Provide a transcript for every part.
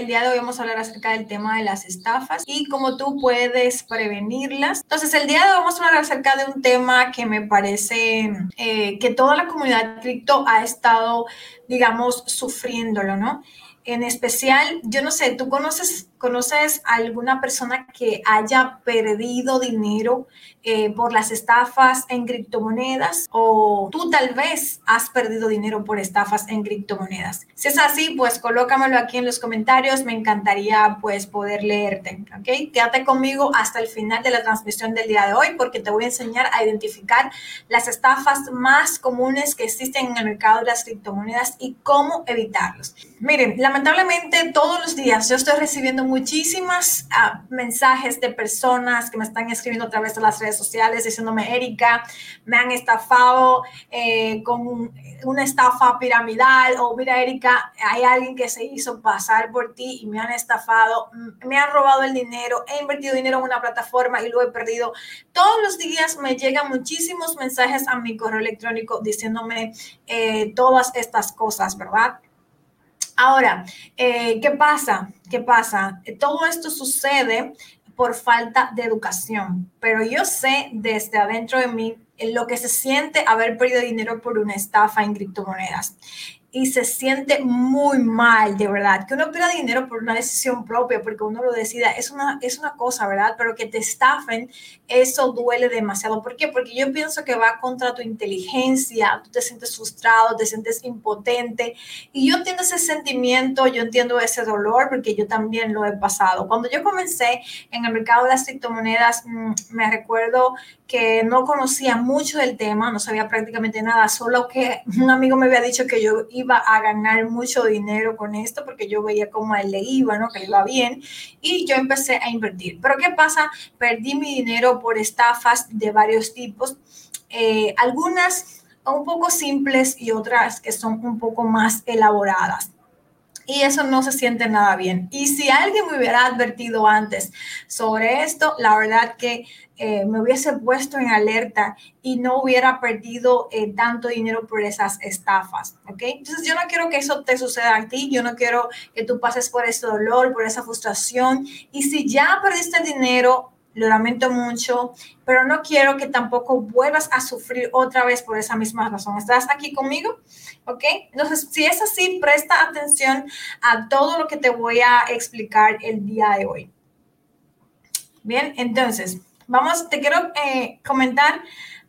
el día de hoy vamos a hablar acerca del tema de las estafas y cómo tú puedes prevenirlas. Entonces, el día de hoy vamos a hablar acerca de un tema que me parece eh, que toda la comunidad cripto ha estado, digamos, sufriéndolo, ¿no? En especial, yo no sé, ¿tú conoces ¿Conoces alguna persona que haya perdido dinero eh, por las estafas en criptomonedas? ¿O tú tal vez has perdido dinero por estafas en criptomonedas? Si es así, pues colócamelo aquí en los comentarios. Me encantaría pues poder leerte. ¿Ok? Quédate conmigo hasta el final de la transmisión del día de hoy porque te voy a enseñar a identificar las estafas más comunes que existen en el mercado de las criptomonedas y cómo evitarlos. Miren, lamentablemente todos los días yo estoy recibiendo muchísimas ah, mensajes de personas que me están escribiendo a través de las redes sociales diciéndome, Erika, me han estafado eh, con una estafa piramidal o mira, Erika, hay alguien que se hizo pasar por ti y me han estafado, mm, me han robado el dinero, he invertido dinero en una plataforma y lo he perdido. Todos los días me llegan muchísimos mensajes a mi correo electrónico diciéndome eh, todas estas cosas, ¿verdad? Ahora, eh, ¿qué pasa? ¿Qué pasa? Todo esto sucede por falta de educación, pero yo sé desde adentro de mí lo que se siente haber perdido dinero por una estafa en criptomonedas y se siente muy mal, de verdad. Que uno pierda dinero por una decisión propia, porque uno lo decida, es una, es una cosa, ¿verdad? Pero que te estafen, eso duele demasiado. ¿Por qué? Porque yo pienso que va contra tu inteligencia, tú te sientes frustrado, te sientes impotente. Y yo entiendo ese sentimiento, yo entiendo ese dolor, porque yo también lo he pasado. Cuando yo comencé en el mercado de las criptomonedas, mm, me recuerdo que no conocía mucho del tema, no sabía prácticamente nada, solo que un amigo me había dicho que yo iba a ganar mucho dinero con esto porque yo veía cómo él le iba, ¿no? Que iba bien y yo empecé a invertir. Pero ¿qué pasa? Perdí mi dinero por estafas de varios tipos, eh, algunas un poco simples y otras que son un poco más elaboradas y eso no se siente nada bien. Y si alguien me hubiera advertido antes sobre esto, la verdad que eh, me hubiese puesto en alerta y no hubiera perdido eh, tanto dinero por esas estafas, ¿ok? Entonces yo no quiero que eso te suceda a ti, yo no quiero que tú pases por ese dolor, por esa frustración. Y si ya perdiste dinero, lo lamento mucho, pero no quiero que tampoco vuelvas a sufrir otra vez por esa misma razón. ¿Estás aquí conmigo? ¿Ok? Entonces, si es así, presta atención a todo lo que te voy a explicar el día de hoy. Bien, entonces, vamos, te quiero eh, comentar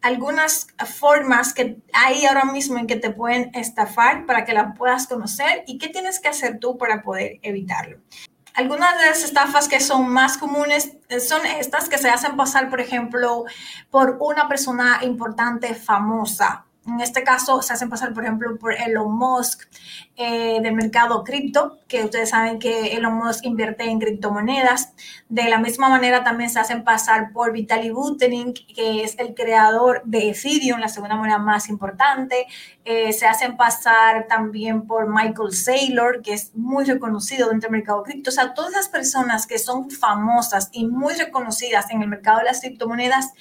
algunas formas que hay ahora mismo en que te pueden estafar para que la puedas conocer y qué tienes que hacer tú para poder evitarlo. Algunas de las estafas que son más comunes eh, son estas que se hacen pasar, por ejemplo, por una persona importante, famosa. En este caso se hacen pasar, por ejemplo, por Elon Musk eh, del mercado cripto, que ustedes saben que Elon Musk invierte en criptomonedas. De la misma manera también se hacen pasar por Vitaly Buterin, que es el creador de Ethereum, la segunda moneda más importante. Eh, se hacen pasar también por Michael Saylor, que es muy reconocido dentro del mercado cripto. O sea, todas las personas que son famosas y muy reconocidas en el mercado de las criptomonedas,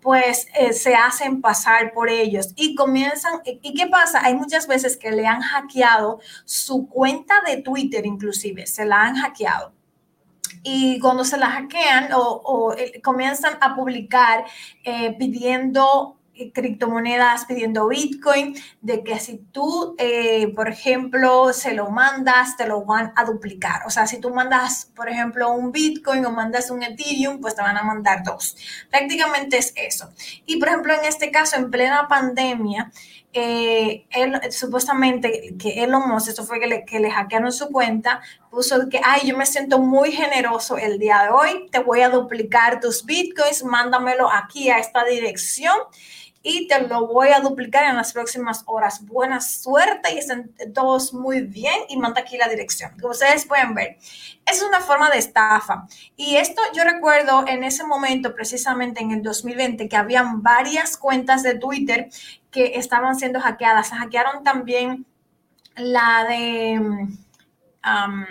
pues eh, se hacen pasar por ellos y comienzan, ¿y qué pasa? Hay muchas veces que le han hackeado su cuenta de Twitter inclusive, se la han hackeado. Y cuando se la hackean o, eh, comienzan a publicar eh, pidiendo criptomonedas pidiendo Bitcoin, de que si tú, eh, por ejemplo, se lo mandas, te lo van a duplicar. O sea, si tú mandas, por ejemplo, un Bitcoin o mandas un Ethereum, pues te van a mandar dos. Prácticamente es eso. Y, por ejemplo, en este caso, en plena pandemia, eh, él, supuestamente que Elon Musk, esto fue que le, que le hackearon su cuenta, puso que, ay, yo me siento muy generoso el día de hoy, te voy a duplicar tus bitcoins, mándamelo aquí a esta dirección y te lo voy a duplicar en las próximas horas. Buena suerte y estén todos muy bien y manda aquí la dirección. Como ustedes pueden ver, es una forma de estafa. Y esto yo recuerdo en ese momento, precisamente en el 2020, que habían varias cuentas de Twitter que estaban siendo hackeadas. Se hackearon también la de, um,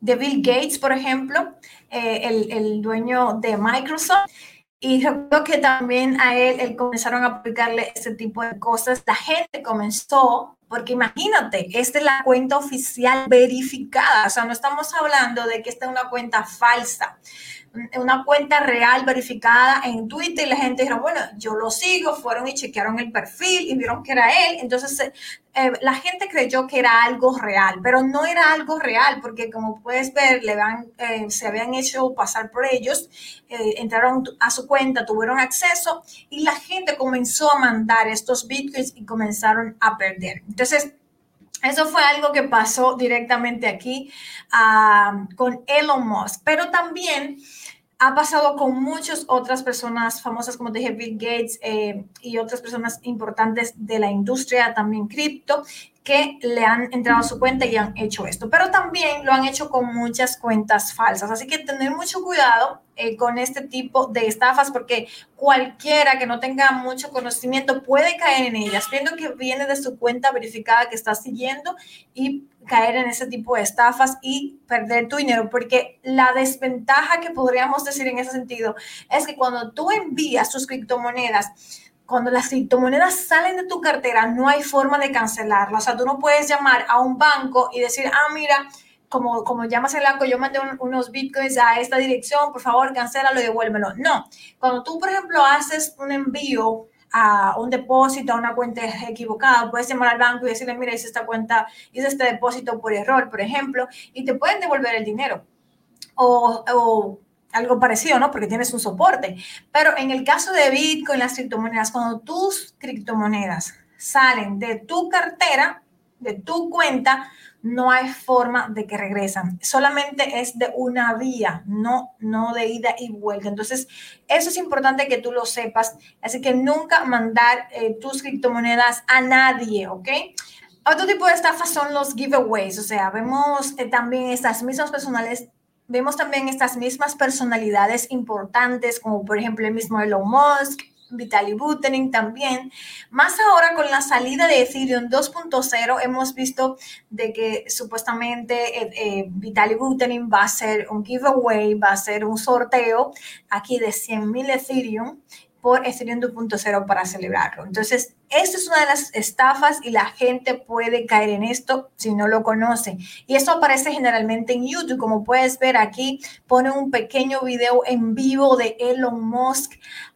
de Bill Gates, por ejemplo, eh, el, el dueño de Microsoft. Y yo creo que también a él, él comenzaron a aplicarle ese tipo de cosas. La gente comenzó porque imagínate, esta es la cuenta oficial verificada, o sea, no estamos hablando de que esta es una cuenta falsa una cuenta real verificada en Twitter y la gente dijo, bueno, yo lo sigo, fueron y chequearon el perfil y vieron que era él. Entonces eh, eh, la gente creyó que era algo real, pero no era algo real porque como puedes ver, le van, eh, se habían hecho pasar por ellos, entraron a su cuenta, tuvieron acceso y la gente comenzó a mandar estos bitcoins y comenzaron a perder. Entonces, eso fue algo que pasó directamente aquí ah, con Elon Musk, pero también ha pasado con muchas otras personas famosas, como te dije, Bill Gates eh, y otras personas importantes de la industria, también cripto, que le han entrado a su cuenta y han hecho esto. Pero también lo han hecho con muchas cuentas falsas. Así que tener mucho cuidado eh, con este tipo de estafas porque cualquiera que no tenga mucho conocimiento puede caer en ellas, viendo que viene de su cuenta verificada que está siguiendo y caer en ese tipo de estafas y perder tu dinero, porque la desventaja que podríamos decir en ese sentido es que cuando tú envías tus criptomonedas, cuando las criptomonedas salen de tu cartera, no hay forma de cancelarlas. O sea, tú no puedes llamar a un banco y decir, ah, mira, como, como llamas el banco, yo mandé unos bitcoins a esta dirección, por favor, cancélalo y devuélvelo. No. Cuando tú, por ejemplo, haces un envío a un depósito, a una cuenta equivocada, puedes llamar al banco y decirle, mira, hice esta cuenta, hice este depósito por error, por ejemplo, y te pueden devolver el dinero. O, o algo parecido, ¿no? Porque tienes un soporte. Pero en el caso de Bitcoin, las criptomonedas, cuando tus criptomonedas salen de tu cartera, de tu cuenta, no hay forma de que regresan. Solamente es de una vía, no, no de ida y vuelta. Entonces, eso es importante que tú lo sepas. Así que nunca mandar eh, tus criptomonedas a nadie, ¿ok? Otro tipo de estafas son los giveaways, o sea, vemos eh, también estas mismas personales vemos también estas mismas personalidades importantes, como por ejemplo el mismo Elon Musk, Vitaly Buterin también. Más ahora con la salida de Ethereum 2.0 hemos visto de que supuestamente eh, eh, Vitaly Buterin va a ser un giveaway, va a ser un sorteo aquí de 100.000 Ethereum por Ethereum 2.0 para celebrarlo. Entonces, esto es una de las estafas y la gente puede caer en esto si no lo conoce. Y esto aparece generalmente en YouTube. Como puedes ver aquí, pone un pequeño video en vivo de Elon Musk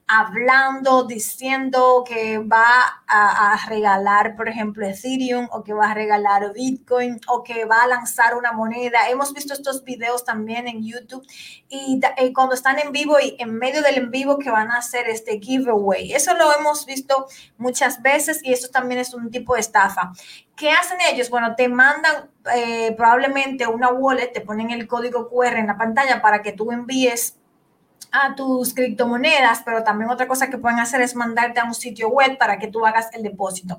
hablando, diciendo que va a, regalar, por ejemplo, Ethereum o que va a regalar Bitcoin o que va a lanzar una moneda. Hemos visto estos videos también en YouTube y, y, cuando están en vivo y en medio del en vivo que van a hacer este giveaway. Eso lo hemos visto muchas veces y eso también es un tipo de estafa. ¿Qué hacen ellos? Bueno, te mandan eh, probablemente una wallet, te ponen el código QR en la pantalla para que tú envíes a tus criptomonedas, pero también otra cosa que pueden hacer es mandarte a un sitio web para que tú hagas el depósito.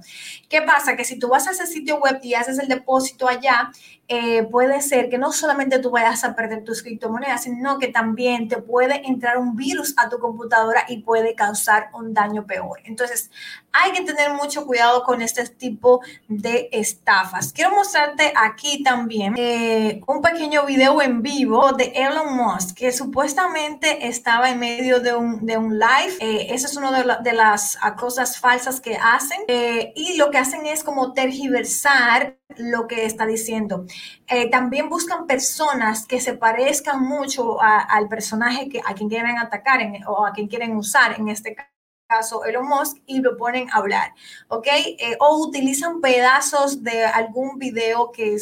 ¿Qué pasa? Que si tú vas a ese sitio web y haces el depósito allá, eh, puede ser que no solamente tú vayas a perder tus criptomonedas, sino que también te puede entrar un virus a tu computadora y puede causar un daño peor. Entonces, hay que tener mucho cuidado con este tipo de estafas. Quiero mostrarte aquí también eh, un pequeño video en vivo de Elon Musk, que supuestamente estaba en medio de un, de un live. Eh, esa es una de, de, las cosas falsas que hacen. y lo que hacen es como tergiversar lo que está diciendo. Eh, también buscan personas que se parezcan mucho al personaje que, a quien quieren atacar o a quien quieren usar, en este caso Elon Musk, y lo ponen a hablar, ¿ok? Eh, o utilizan pedazos de algún video que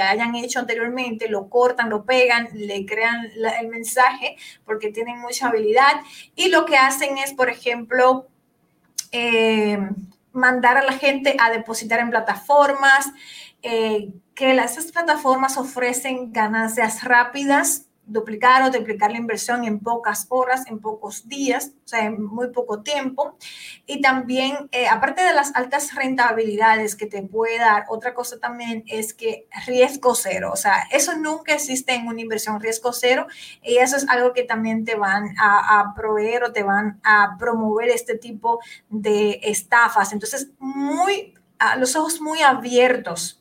hayan hecho anteriormente, lo cortan, lo pegan, le crean el mensaje porque tienen mucha habilidad y lo que hacen es, por ejemplo, eh, mandar a la gente a depositar en plataformas, eh, que esas plataformas ofrecen ganancias rápidas, duplicar o triplicar la inversión en pocas horas, en pocos días, o sea, en muy poco tiempo. Y también, eh, aparte de las altas rentabilidades que te puede dar, otra cosa también es que riesgo cero, o sea, eso nunca existe en una inversión riesgo cero y eso es algo que también te van a, a proveer o te van a promover este tipo de estafas. Entonces, muy, a los ojos muy abiertos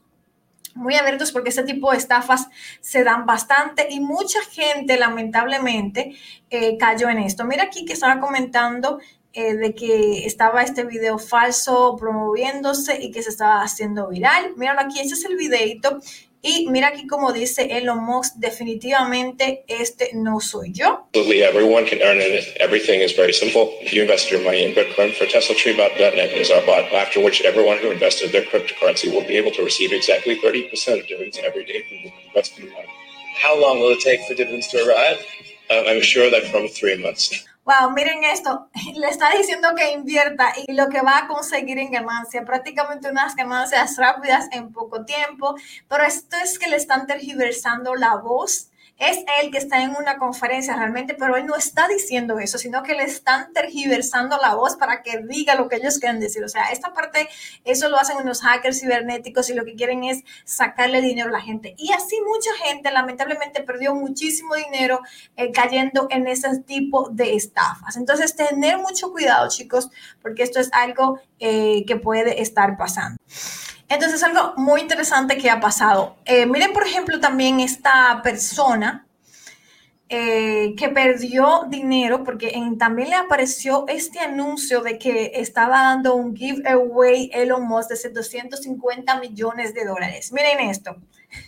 muy abiertos porque este tipo de estafas se dan bastante y mucha gente lamentablemente eh, cayó en esto. Mira aquí que estaba comentando eh, de que estaba este video falso promoviéndose y que se estaba haciendo viral. Míralo aquí, ese es el videito. Y mira aquí como dice Elon Musk, definitivamente este no soy yo. Absolutely, Everyone can earn it. Everything is very simple. If you invest your money in Bitcoin for TeslaTreebot.net is our bot, after which everyone who invested their cryptocurrency will be able to receive exactly 30% of dividends every day from the investment money. How long will it take for dividends to arrive? Uh, I'm sure that from three months. Wow, miren esto, le está diciendo que invierta y lo que va a conseguir en ganancia, prácticamente unas ganancias rápidas en poco tiempo, pero esto es que le están tergiversando la voz es él que está en una conferencia realmente, pero él no está diciendo eso, sino que le están tergiversando la voz para que diga lo que ellos quieren decir. O sea, esta parte, eso lo hacen unos hackers cibernéticos y lo que quieren es sacarle dinero a la gente. Y así mucha gente lamentablemente perdió muchísimo dinero eh, cayendo en ese tipo de estafas. Entonces, tener mucho cuidado, chicos, porque esto es algo eh, que puede estar pasando. Entonces, algo muy interesante que ha pasado. Eh, miren, por ejemplo, también esta persona eh, que perdió dinero porque también le apareció este anuncio de que estaba dando un giveaway Elon Musk de 250 millones de dólares. Miren esto.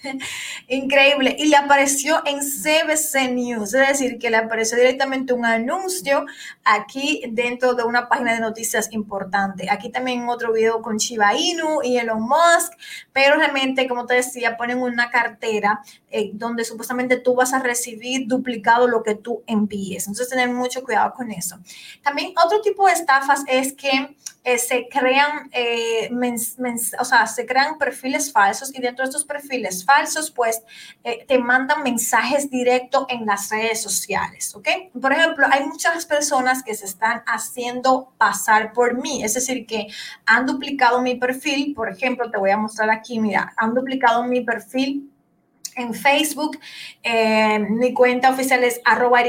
Increíble. Y le apareció en CBC News, es decir, que le apareció directamente un anuncio aquí dentro de una página de noticias importante. Aquí también otro video con Shiba Inu y Elon Musk, pero realmente, como te decía, ponen una cartera eh, donde supuestamente tú vas a recibir duplicado lo que tú envíes. Entonces, tener mucho cuidado con eso. También otro tipo de estafas es que eh, se crean, eh, o sea, se crean perfiles falsos y dentro de estos perfiles falsos, pues eh, te mandan mensajes directos en las redes sociales, ¿ok? Por ejemplo, hay muchas personas que se están haciendo pasar por mí, es decir, que han duplicado mi perfil, por ejemplo, te voy a mostrar aquí, mira, han duplicado mi perfil en Facebook. Eh, mi cuenta oficial es arroba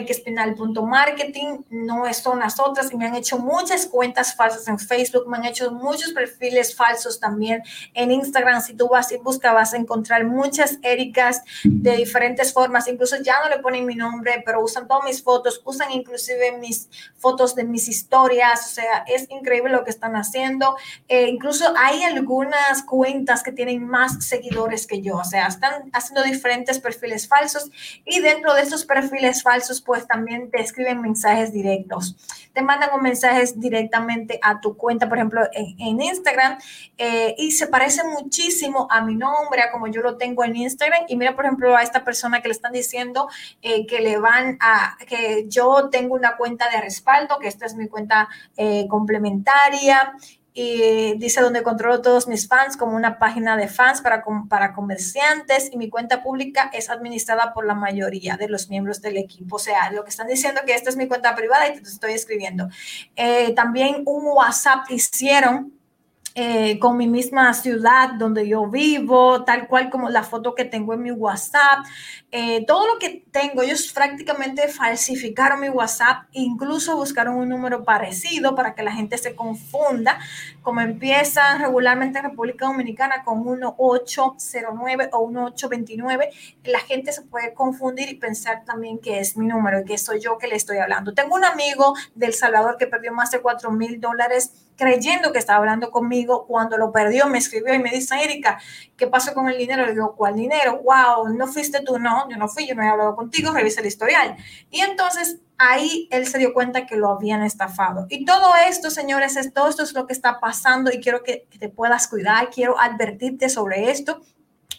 marketing no son las otras. Y me han hecho muchas cuentas falsas en Facebook, me han hecho muchos perfiles falsos también en Instagram. Si tú vas y buscas, vas a encontrar muchas Ericas de diferentes formas. Incluso ya no le ponen mi nombre, pero usan todas mis fotos, usan inclusive mis fotos de mis historias. O sea, es increíble lo que están haciendo. Eh, incluso hay algunas cuentas que tienen más seguidores que yo. O sea, están haciendo diferentes perfiles falsos y dentro de estos perfiles falsos pues también te escriben mensajes directos. Te mandan un mensaje directamente a tu cuenta, por ejemplo, en, Instagram eh, y se parece muchísimo a mi nombre, a como yo lo tengo en Instagram. Y mira, por ejemplo, a esta persona que le están diciendo eh, que le van a, que yo tengo una cuenta de respaldo, que esta es mi cuenta eh, complementaria y dice donde controlo todos mis fans como una página de fans para, para comerciantes y mi cuenta pública es administrada por la mayoría de los miembros del equipo. O sea, lo que están diciendo que esta es mi cuenta privada y te estoy escribiendo. Eh, también un WhatsApp hicieron eh, con mi misma ciudad donde yo vivo, tal cual como la foto que tengo en mi WhatsApp. Eh, todo lo que tengo, ellos prácticamente falsificaron mi WhatsApp, incluso buscaron un número parecido para que la gente se confunda, como empiezan regularmente en República Dominicana con 1809 o 1829, la gente se puede confundir y pensar también que es mi número y que soy yo que le estoy hablando. Tengo un amigo del Salvador que perdió más de 4 mil dólares creyendo que estaba hablando conmigo. Cuando lo perdió, me escribió y me dice, Erika, ¿qué pasó con el dinero? Le digo, ¿cuál dinero? Wow, no fuiste tú, no, yo no fui, yo no he hablado contigo, revisa el historial. Y entonces ahí él se dio cuenta que lo habían estafado. Y todo esto, señores, es, todo esto es lo que está pasando y quiero que, que te puedas cuidar, quiero advertirte sobre esto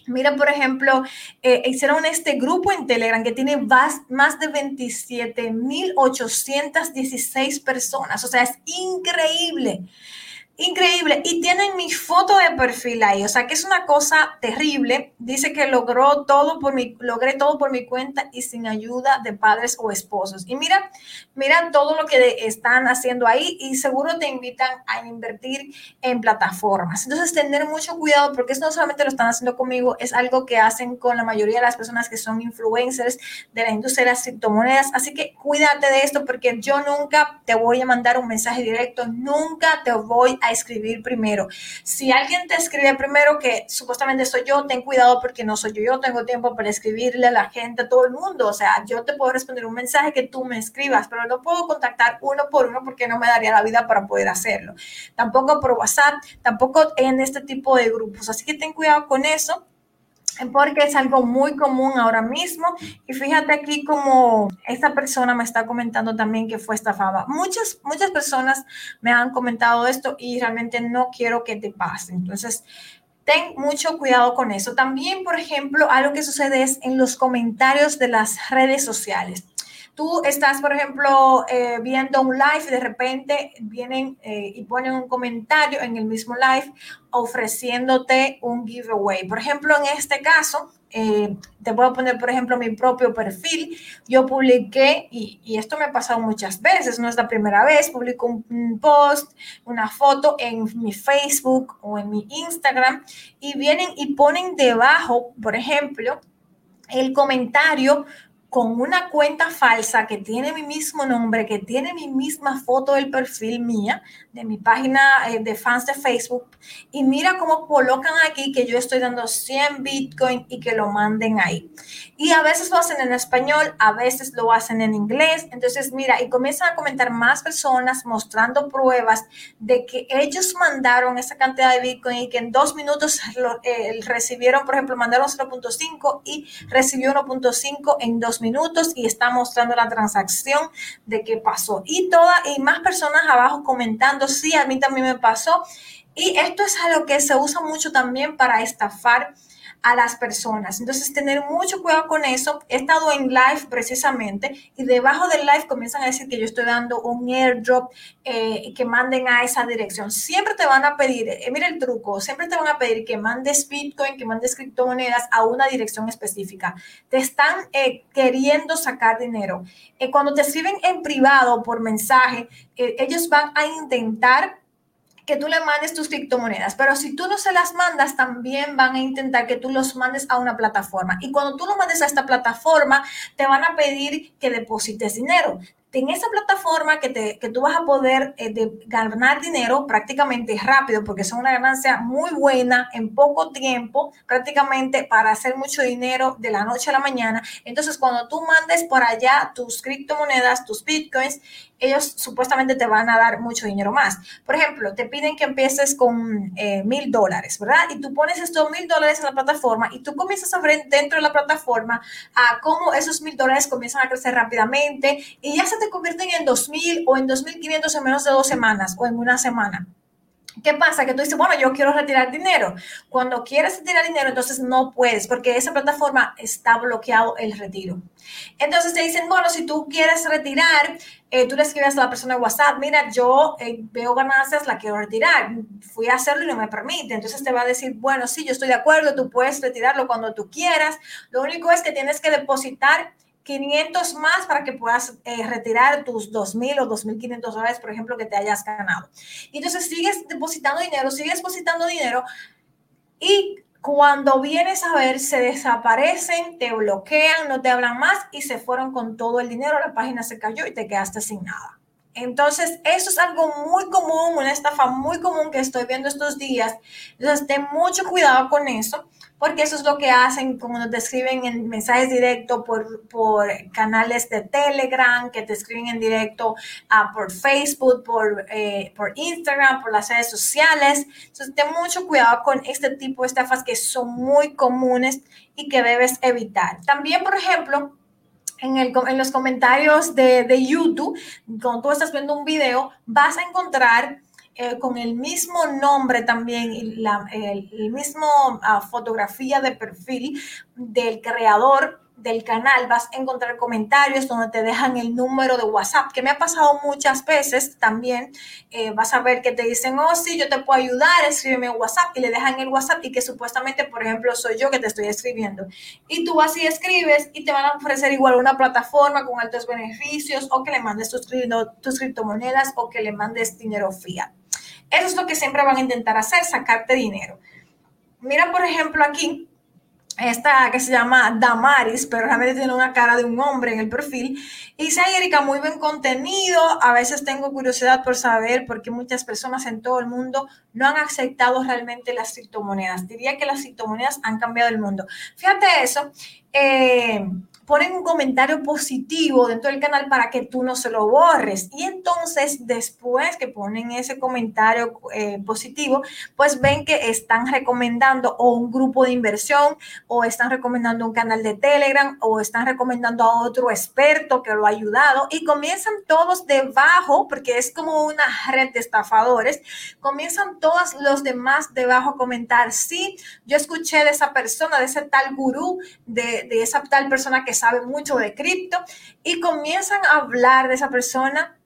Mira, por ejemplo, eh, hicieron este grupo en Telegram que tiene más, más de 27.816 personas. O sea, es increíble. Increíble. Y tienen mi foto de perfil ahí. O sea que es una cosa terrible. Dice que logró todo por mi, logré todo por mi cuenta y sin ayuda de padres o esposos. Y mira, mira todo lo que están haciendo ahí y seguro te invitan a invertir en plataformas. Entonces, tener mucho cuidado porque esto no solamente lo están haciendo conmigo, es algo que hacen con la mayoría de las personas que son influencers de la industria de las criptomonedas. Así que cuídate de esto porque yo nunca te voy a mandar un mensaje directo, nunca te voy a escribir primero. Si alguien te escribe primero que supuestamente soy yo, ten cuidado porque no soy yo. Yo tengo tiempo para escribirle a la gente, a todo el mundo. O sea, yo te puedo responder un mensaje que tú me escribas, pero no puedo contactar uno por uno porque no me daría la vida para poder hacerlo. Tampoco por WhatsApp, tampoco en este tipo de grupos. Así que ten cuidado con eso porque es algo muy común ahora mismo. Y fíjate aquí como esta persona me está comentando también que fue estafada. Muchas, muchas personas me han comentado esto y realmente no quiero que te pase. Entonces, ten mucho cuidado con eso. También, por ejemplo, algo que sucede es en los comentarios de las redes sociales. Tú estás, por ejemplo, eh, viendo un live y de repente vienen eh, y ponen un comentario en el mismo live ofreciéndote un giveaway. Por ejemplo, en este caso, eh, te puedo poner, por ejemplo, mi propio perfil. Yo publiqué, y, esto me ha pasado muchas veces, no es la primera vez, publico un, post, una foto en mi Facebook o en mi Instagram, y vienen y ponen debajo, por ejemplo, el comentario con una cuenta falsa que tiene mi mismo nombre, que tiene mi misma foto del perfil mía, de mi página eh, de fans de Facebook, y mira cómo colocan aquí que yo estoy dando 100 Bitcoin y que lo manden ahí. Y a veces lo hacen en español, a veces lo hacen en inglés. Entonces, mira, y comienzan a comentar más personas mostrando pruebas de que ellos mandaron esa cantidad de Bitcoin y que en dos minutos lo, eh, recibieron, por ejemplo, mandaron 0.5 y recibió 1.5 en dos minutos y está mostrando la transacción de qué pasó. Y toda, y más personas abajo comentando, sí, a mí también me pasó. Y esto es algo que se usa mucho también para estafar a las personas. Entonces, tener mucho cuidado con eso. He estado en live precisamente y debajo del live comienzan a decir que yo estoy dando un airdrop eh, que manden a esa dirección. Siempre te van a pedir, eh, mira el truco, siempre te van a pedir que mandes Bitcoin, que mandes criptomonedas a una dirección específica. Te están eh, queriendo sacar dinero. Eh, cuando te escriben en privado por mensaje, eh, ellos van a intentar que tú le mandes tus criptomonedas, pero si tú no se las mandas, también van a intentar que tú los mandes a una plataforma. Y cuando tú lo mandes a esta plataforma, te van a pedir que deposites dinero en esa plataforma que, te, que tú vas a poder eh, de ganar dinero prácticamente rápido, porque es una ganancia muy buena en poco tiempo, prácticamente para hacer mucho dinero de la noche a la mañana. Entonces, cuando tú mandes por allá tus criptomonedas, tus bitcoins, ellos supuestamente te van a dar mucho dinero más. Por ejemplo, te piden que empieces con eh, mil dólares, ¿verdad? Y tú pones estos mil dólares en la plataforma y tú comienzas a ver dentro de la plataforma a cómo esos mil dólares comienzan a crecer rápidamente y ya se te convierten en dos mil o en dos mil quinientos en menos de dos semanas o en una semana. ¿Qué pasa? Que tú dices, bueno, yo quiero retirar dinero. Cuando quieres retirar dinero, entonces no puedes porque esa plataforma está bloqueado el retiro. Entonces te dicen, bueno, si tú quieres retirar, eh, tú le escribes a la persona de WhatsApp, mira, yo eh, veo ganancias, la quiero retirar. Fui a hacerlo y no me permite. Entonces te va a decir, bueno, sí, yo estoy de acuerdo, tú puedes retirarlo cuando tú quieras. Lo único es que tienes que depositar 500 más para que puedas eh, retirar tus 2.000 o 2.500 dólares, por ejemplo, que te hayas ganado. Entonces sigues depositando dinero, sigues depositando dinero y cuando vienes a ver, se desaparecen, te bloquean, no te hablan más y se fueron con todo el dinero, la página se cayó y te quedaste sin nada. Entonces, eso es algo muy común, una estafa muy común que estoy viendo estos días. Entonces, ten mucho cuidado con eso porque eso es lo que hacen cuando te escriben en mensajes directos por, por canales de Telegram, que te escriben en directo uh, por Facebook, por, eh, por Instagram, por las redes sociales. Entonces, ten mucho cuidado con este tipo de estafas que son muy comunes y que debes evitar. También, por ejemplo, en, el, en, los comentarios de, de, YouTube, cuando tú estás viendo un video, vas a encontrar eh, con el mismo nombre también y la el, mismo uh, fotografía de perfil del creador del canal vas a encontrar comentarios donde te dejan el número de WhatsApp, que me ha pasado muchas veces también. Eh, vas a ver que te dicen, oh, sí, yo te puedo ayudar, escríbeme en WhatsApp y le dejan el WhatsApp y que supuestamente, por ejemplo, soy yo que te estoy escribiendo. Y tú vas y escribes y te van a ofrecer igual una plataforma con altos beneficios o que le mandes tus, tus criptomonedas o que le mandes dinero fiat. Eso es lo que siempre van a intentar hacer, sacarte dinero. Mira, por ejemplo, aquí, esta que se llama Damaris, pero realmente tiene una cara de un hombre en el perfil. Y dice, Erika, muy buen contenido. A veces tengo curiosidad por saber por qué muchas personas en todo el mundo no han aceptado realmente las criptomonedas. Diría que las criptomonedas han cambiado el mundo. Fíjate eso. Eh, ponen un comentario positivo dentro del canal para que tú no se lo borres. Y entonces, después que ponen ese comentario eh, positivo, pues ven que están recomendando o un grupo de inversión, o están recomendando un canal de Telegram, o están recomendando a otro experto que lo ha ayudado. Y comienzan todos debajo, porque es como una red de estafadores, comienzan todos los demás debajo a comentar, sí, yo escuché de esa persona, de ese tal gurú, de, de esa tal persona que sabe mucho de cripto y comienzan a hablar de esa persona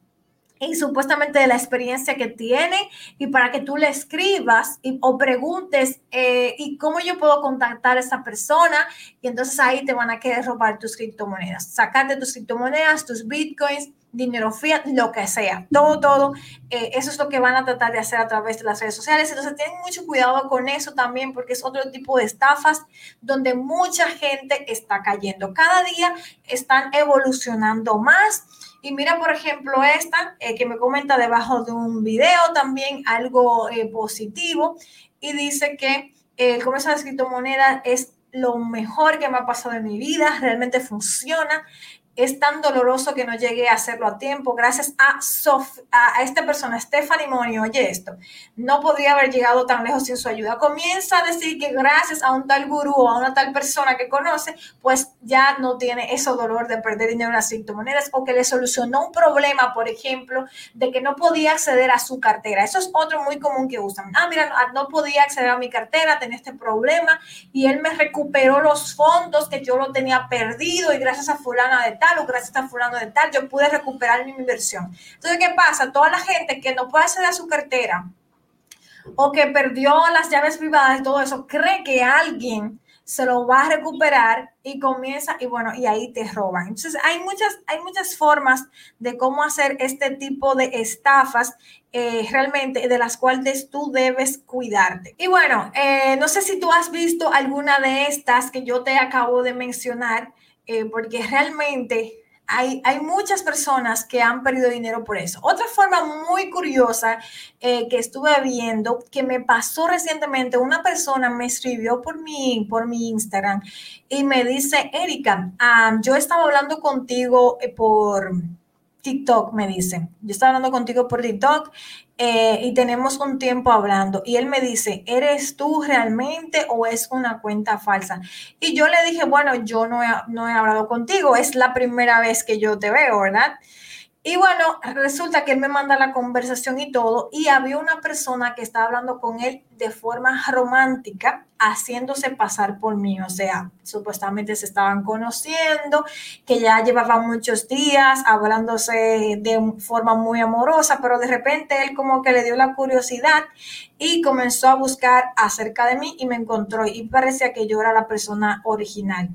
y supuestamente de la experiencia que tiene y para que tú le escribas y, o preguntes eh, y cómo yo puedo contactar a esa persona y entonces ahí te van a querer robar tus criptomonedas, sacarte tus criptomonedas, tus bitcoins, dinero fiat, lo que sea, todo, todo, eh, eso es lo que van a tratar de hacer a través de las redes sociales. Entonces, tienen mucho cuidado con eso también, porque es otro tipo de estafas donde mucha gente está cayendo. Cada día están evolucionando más. Y mira, por ejemplo, esta eh, que me comenta debajo de un video también algo eh, positivo y dice que el comercio de criptomonedas es lo mejor que me ha pasado en mi vida, realmente funciona es tan doloroso que no llegué a hacerlo a tiempo. Gracias a, a, esta persona, Stephanie Monio, oye esto, no podría haber llegado tan lejos sin su ayuda. Comienza a decir que gracias a un tal gurú o a una tal persona que conoce, pues ya no tiene ese dolor de perder dinero en las criptomonedas o que le solucionó un problema, por ejemplo, de que no podía acceder a su cartera. Eso es otro muy común que usan. Ah, mira, no podía acceder a mi cartera, tenía este problema y él me recuperó los fondos que yo lo tenía perdido y gracias a fulana de tal o gracias a fulano de tal, yo pude recuperar mi inversión. Entonces, ¿qué pasa? Toda la gente que no puede acceder a su cartera o que perdió las llaves privadas y todo eso, cree que alguien se lo va a recuperar y comienza y bueno, y ahí te roban. Entonces, hay muchas, hay muchas formas de cómo hacer este tipo de estafas eh, realmente de las cuales tú debes cuidarte. Y bueno, eh, no sé si tú has visto alguna de estas que yo te acabo de mencionar. Eh, porque realmente hay, muchas personas que han perdido dinero por eso. Otra forma muy curiosa eh, que estuve viendo, que me pasó recientemente, una persona me escribió por mi, por mi Instagram y me dice, Erika, ah, yo estaba hablando contigo eh, por TikTok, me dice. Yo estaba hablando contigo por TikTok eh, y tenemos un tiempo hablando y él me dice, ¿eres tú realmente o es una cuenta falsa? Y yo le dije, bueno, yo no he, no he hablado contigo, es la primera vez que yo te veo, ¿verdad? Y bueno, resulta que él me manda la conversación y todo, y había una persona que estaba hablando con él de forma romántica, haciéndose pasar por mí. O sea, supuestamente se estaban conociendo, que ya llevaban muchos días hablándose de forma muy amorosa, pero de repente él como que le dio la curiosidad y comenzó a buscar acerca de mí y me encontró y parecía que yo era la persona original.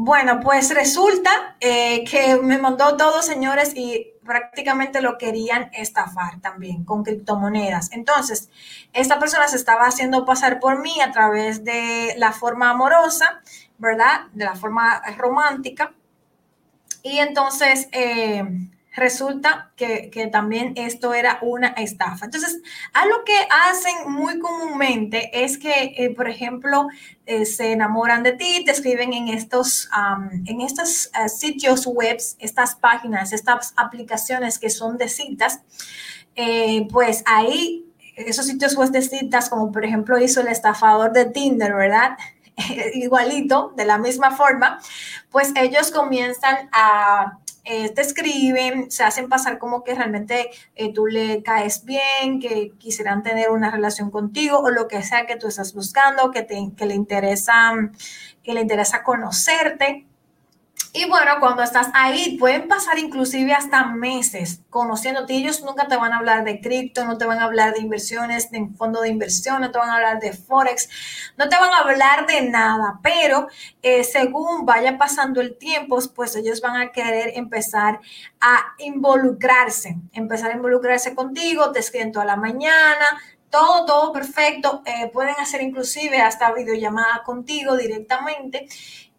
Bueno, pues resulta eh, que me mandó todos, señores, y prácticamente lo querían estafar también con criptomonedas. Entonces, esta persona se estaba haciendo pasar por mí a través de la forma amorosa, ¿verdad? De la forma romántica. Y entonces, eh, resulta que, también esto era una estafa. Entonces, algo que hacen muy comúnmente es que, eh, por ejemplo, eh, se enamoran de ti, te escriben en estos, en estos eh, sitios web, estas páginas, estas aplicaciones que son de citas, pues ahí, esos sitios web de citas, como por ejemplo hizo el estafador de Tinder, ¿verdad? igualito, de la misma forma, pues ellos comienzan a eh, te escriben, se hacen pasar como que realmente eh, tú le caes bien, que quisieran tener una relación contigo o lo que sea que tú estás buscando, que, te, que le interesa, que le interesa conocerte. Y bueno, cuando estás ahí, pueden pasar inclusive hasta meses conociéndote. Ellos nunca te van a hablar de cripto, no te van a hablar de inversiones, de fondo de inversión, no te van a hablar de forex, no te van a hablar de nada. Pero eh, según vaya pasando el tiempo, pues ellos van a querer empezar a involucrarse, empezar a involucrarse contigo, te escriben toda la mañana, todo, todo perfecto. Eh, pueden hacer inclusive hasta videollamada contigo directamente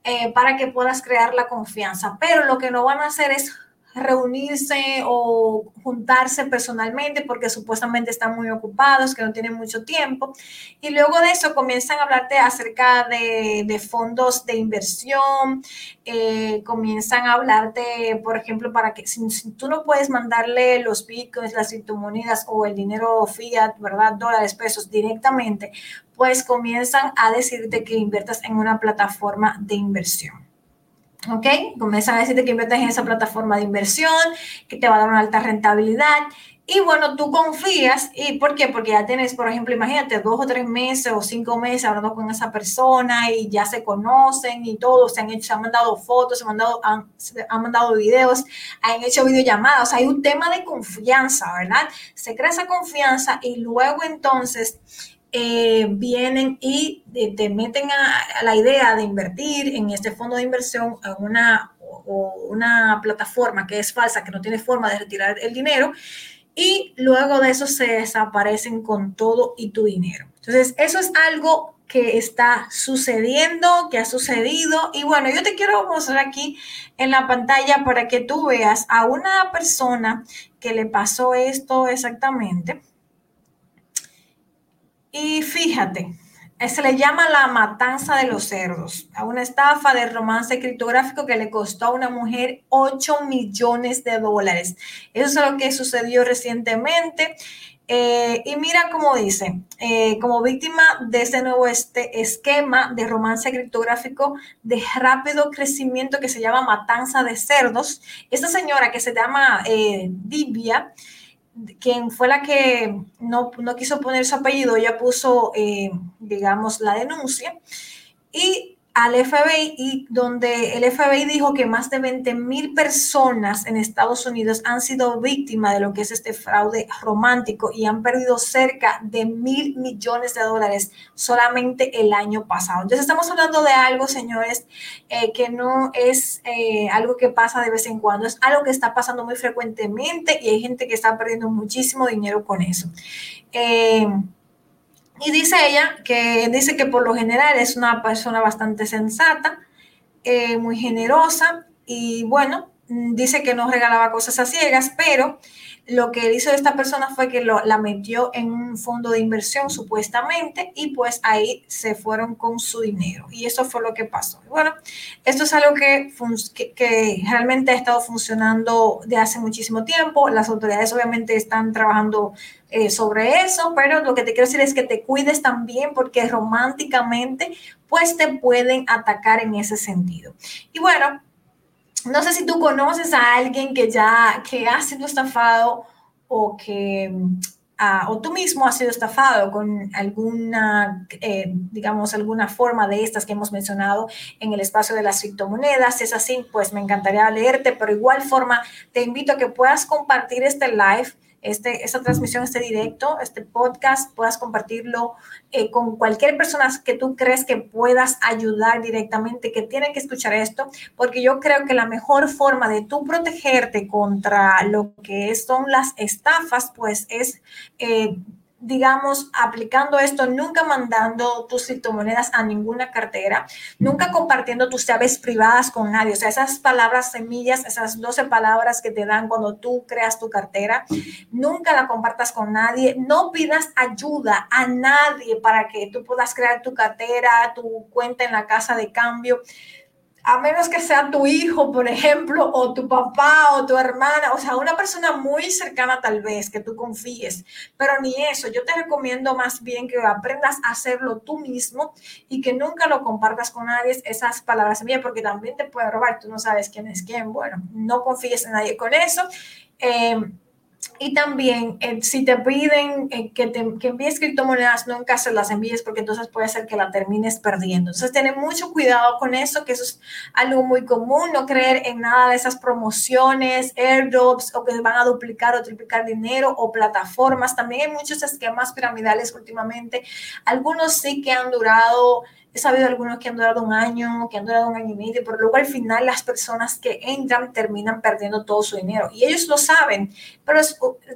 eh, para que puedas crear la confianza. Pero lo que no van a hacer es reunirse o juntarse personalmente porque supuestamente están muy ocupados, que no tienen mucho tiempo. Y luego de eso comienzan a hablarte acerca de, fondos de inversión, eh, comienzan a hablarte, por ejemplo, para que si, tú no puedes mandarle los bitcoins, las criptomonedas o el dinero fiat, ¿verdad? Dólares, pesos directamente, pues comienzan a decirte que inviertas en una plataforma de inversión. ¿Ok? Comienzan a decirte que inviertes en esa plataforma de inversión, que te va a dar una alta rentabilidad. Y bueno, tú confías. ¿Y por qué? Porque ya tienes, por ejemplo, imagínate, dos o tres meses o cinco meses hablando con esa persona y ya se conocen y todo, se han hecho, se han mandado fotos, se han mandado, han, han mandado videos, han hecho videollamadas. Hay un tema de confianza, ¿verdad? Se crea esa confianza y luego entonces eh, vienen y eh, te meten a, la idea de invertir en este fondo de inversión en una, o una plataforma que es falsa, que no tiene forma de retirar el dinero, y luego de eso se desaparecen con todo y tu dinero. Entonces, eso es algo que está sucediendo, que ha sucedido. Y bueno, yo te quiero mostrar aquí en la pantalla para que tú veas a una persona que le pasó esto exactamente. Y fíjate, se le llama la matanza de los cerdos, a una estafa de romance criptográfico que le costó a una mujer 8 millones de dólares. Eso es lo que sucedió recientemente. Eh, y mira cómo dice, eh, como víctima de ese nuevo este esquema de romance criptográfico de rápido crecimiento que se llama matanza de cerdos, esta señora que se llama eh, Divia, quien fue la que no, quiso poner su apellido, ella puso, eh, digamos, la denuncia. Y al FBI y donde el FBI dijo que más de 20 mil personas en Estados Unidos han sido víctimas de lo que es este fraude romántico y han perdido cerca de mil millones de dólares solamente el año pasado. Entonces estamos hablando de algo, señores, eh, que no es eh, algo que pasa de vez en cuando, es algo que está pasando muy frecuentemente y hay gente que está perdiendo muchísimo dinero con eso. Eh, y dice ella que dice que por lo general es una persona bastante sensata, eh, muy generosa y bueno, dice que no regalaba cosas a ciegas, pero lo que hizo esta persona fue que lo, la metió en un fondo de inversión supuestamente y pues ahí se fueron con su dinero. Y eso fue lo que pasó. Bueno, esto es algo que, que, realmente ha estado funcionando de hace muchísimo tiempo. Las autoridades obviamente están trabajando eh, sobre eso, pero lo que te quiero decir es que te cuides también porque románticamente pues te pueden atacar en ese sentido. Y bueno, no sé si tú conoces a alguien que ya, que ha sido estafado o que, ah, o tú mismo has sido estafado con alguna, eh, digamos, alguna forma de estas que hemos mencionado en el espacio de las criptomonedas. Si es así, pues me encantaría leerte, pero igual forma te invito a que puedas compartir este live este, esta transmisión, este directo, este podcast, puedas compartirlo eh, con cualquier persona que tú crees que puedas ayudar directamente, que tiene que escuchar esto, porque yo creo que la mejor forma de tú protegerte contra lo que son las estafas, pues es eh, digamos, aplicando esto, nunca mandando tus criptomonedas a ninguna cartera, nunca compartiendo tus llaves privadas con nadie. O sea, esas palabras semillas, esas 12 palabras que te dan cuando tú creas tu cartera, nunca la compartas con nadie. No pidas ayuda a nadie para que tú puedas crear tu cartera, tu cuenta en la casa de cambio a menos que sea tu hijo, por ejemplo, o tu papá o tu hermana, o sea, una persona muy cercana tal vez que tú confíes, pero ni eso, yo te recomiendo más bien que aprendas a hacerlo tú mismo y que nunca lo compartas con nadie esas palabras mías, porque también te puede robar, tú no sabes quién es quién, bueno, no confíes en nadie con eso. Eh, y también, eh, si te piden eh, que, que envíes criptomonedas, nunca se las envíes porque entonces puede ser que la termines perdiendo. Entonces, ten mucho cuidado con eso, que eso es algo muy común, no creer en nada de esas promociones, airdrops o que van a duplicar o triplicar dinero o plataformas. También hay muchos esquemas piramidales últimamente. Algunos sí que han durado He sabido algunos que han durado un año, que han durado un año y medio, pero luego al final las personas que entran terminan perdiendo todo su dinero. Y ellos lo saben, pero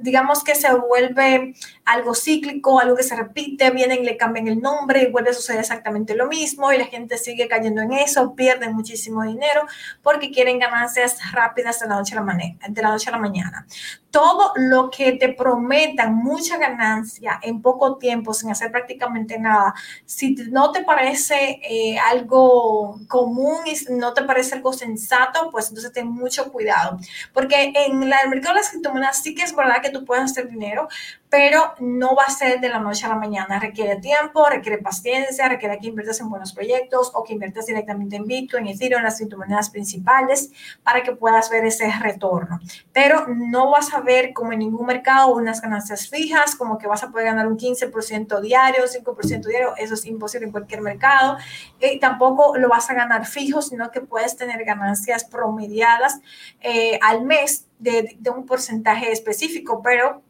digamos que se vuelve algo cíclico, algo que se repite, vienen, le cambian el nombre y vuelve a suceder exactamente lo mismo y la gente sigue cayendo en eso, pierden muchísimo dinero porque quieren ganancias rápidas de la noche a la, de la, noche a la mañana. Todo lo que te prometan mucha ganancia en poco tiempo sin hacer prácticamente nada, si no te parece eh, algo común y no te parece algo sensato, pues entonces ten mucho cuidado. Porque en el mercado de las criptomonedas sí que es verdad que tú puedes hacer dinero, pero no va a ser de la noche a la mañana. Requiere tiempo, requiere paciencia, requiere que inviertas en buenos proyectos o que inviertas directamente en Bitcoin, Ethereum, las criptomonedas principales, para que puedas ver ese retorno. Pero no vas a ver como en ningún mercado unas ganancias fijas, como que vas a poder ganar un 15% diario, 5% diario, eso es imposible en cualquier mercado. Y tampoco lo vas a ganar fijo, sino que puedes tener ganancias promediadas eh, al mes de, de un porcentaje específico, pero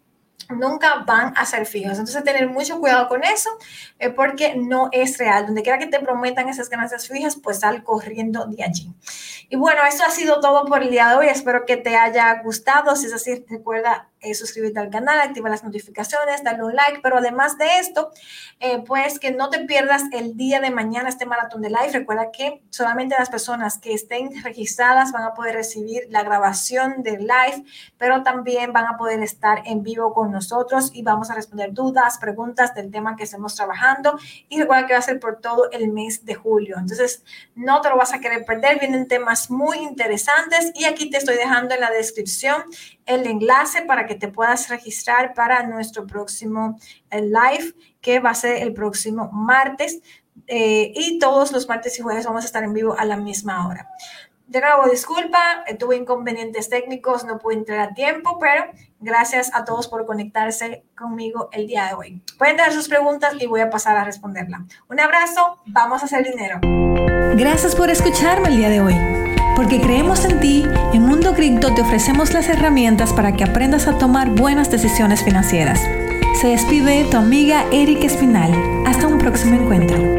nunca van a ser fijos. Entonces, tener mucho cuidado con eso eh, porque no es real. Donde quiera que te prometan esas ganancias fijas, pues sal corriendo de allí. Y bueno, eso ha sido todo por el día de hoy. Espero que te haya gustado. Si es así, recuerda eh, suscribirte al canal, activar las notificaciones, darle un like, pero además de esto, eh, pues que no te pierdas el día de mañana este maratón de live. Recuerda que solamente las personas que estén registradas van a poder recibir la grabación del live, pero también van a poder estar en vivo con nosotros y vamos a responder dudas, preguntas del tema que estemos trabajando. Y recuerda que va a ser por todo el mes de julio. Entonces, no te lo vas a querer perder. Vienen temas muy interesantes y aquí te estoy dejando en la descripción el enlace para que te puedas registrar para nuestro próximo eh, live, que va a ser el próximo martes. Eh, y todos los martes y jueves vamos a estar en vivo a la misma hora. De nuevo, disculpa, eh, tuve inconvenientes técnicos, no pude entrar a tiempo, pero gracias a todos por conectarse conmigo el día de hoy. Pueden dar sus preguntas y voy a pasar a responderla. Un abrazo, vamos a hacer dinero. Gracias por escucharme el día de hoy. Porque creemos en ti, en Mundo Cripto te ofrecemos las herramientas para que aprendas a tomar buenas decisiones financieras. Se despide tu amiga Erika Espinal. Hasta un próximo encuentro.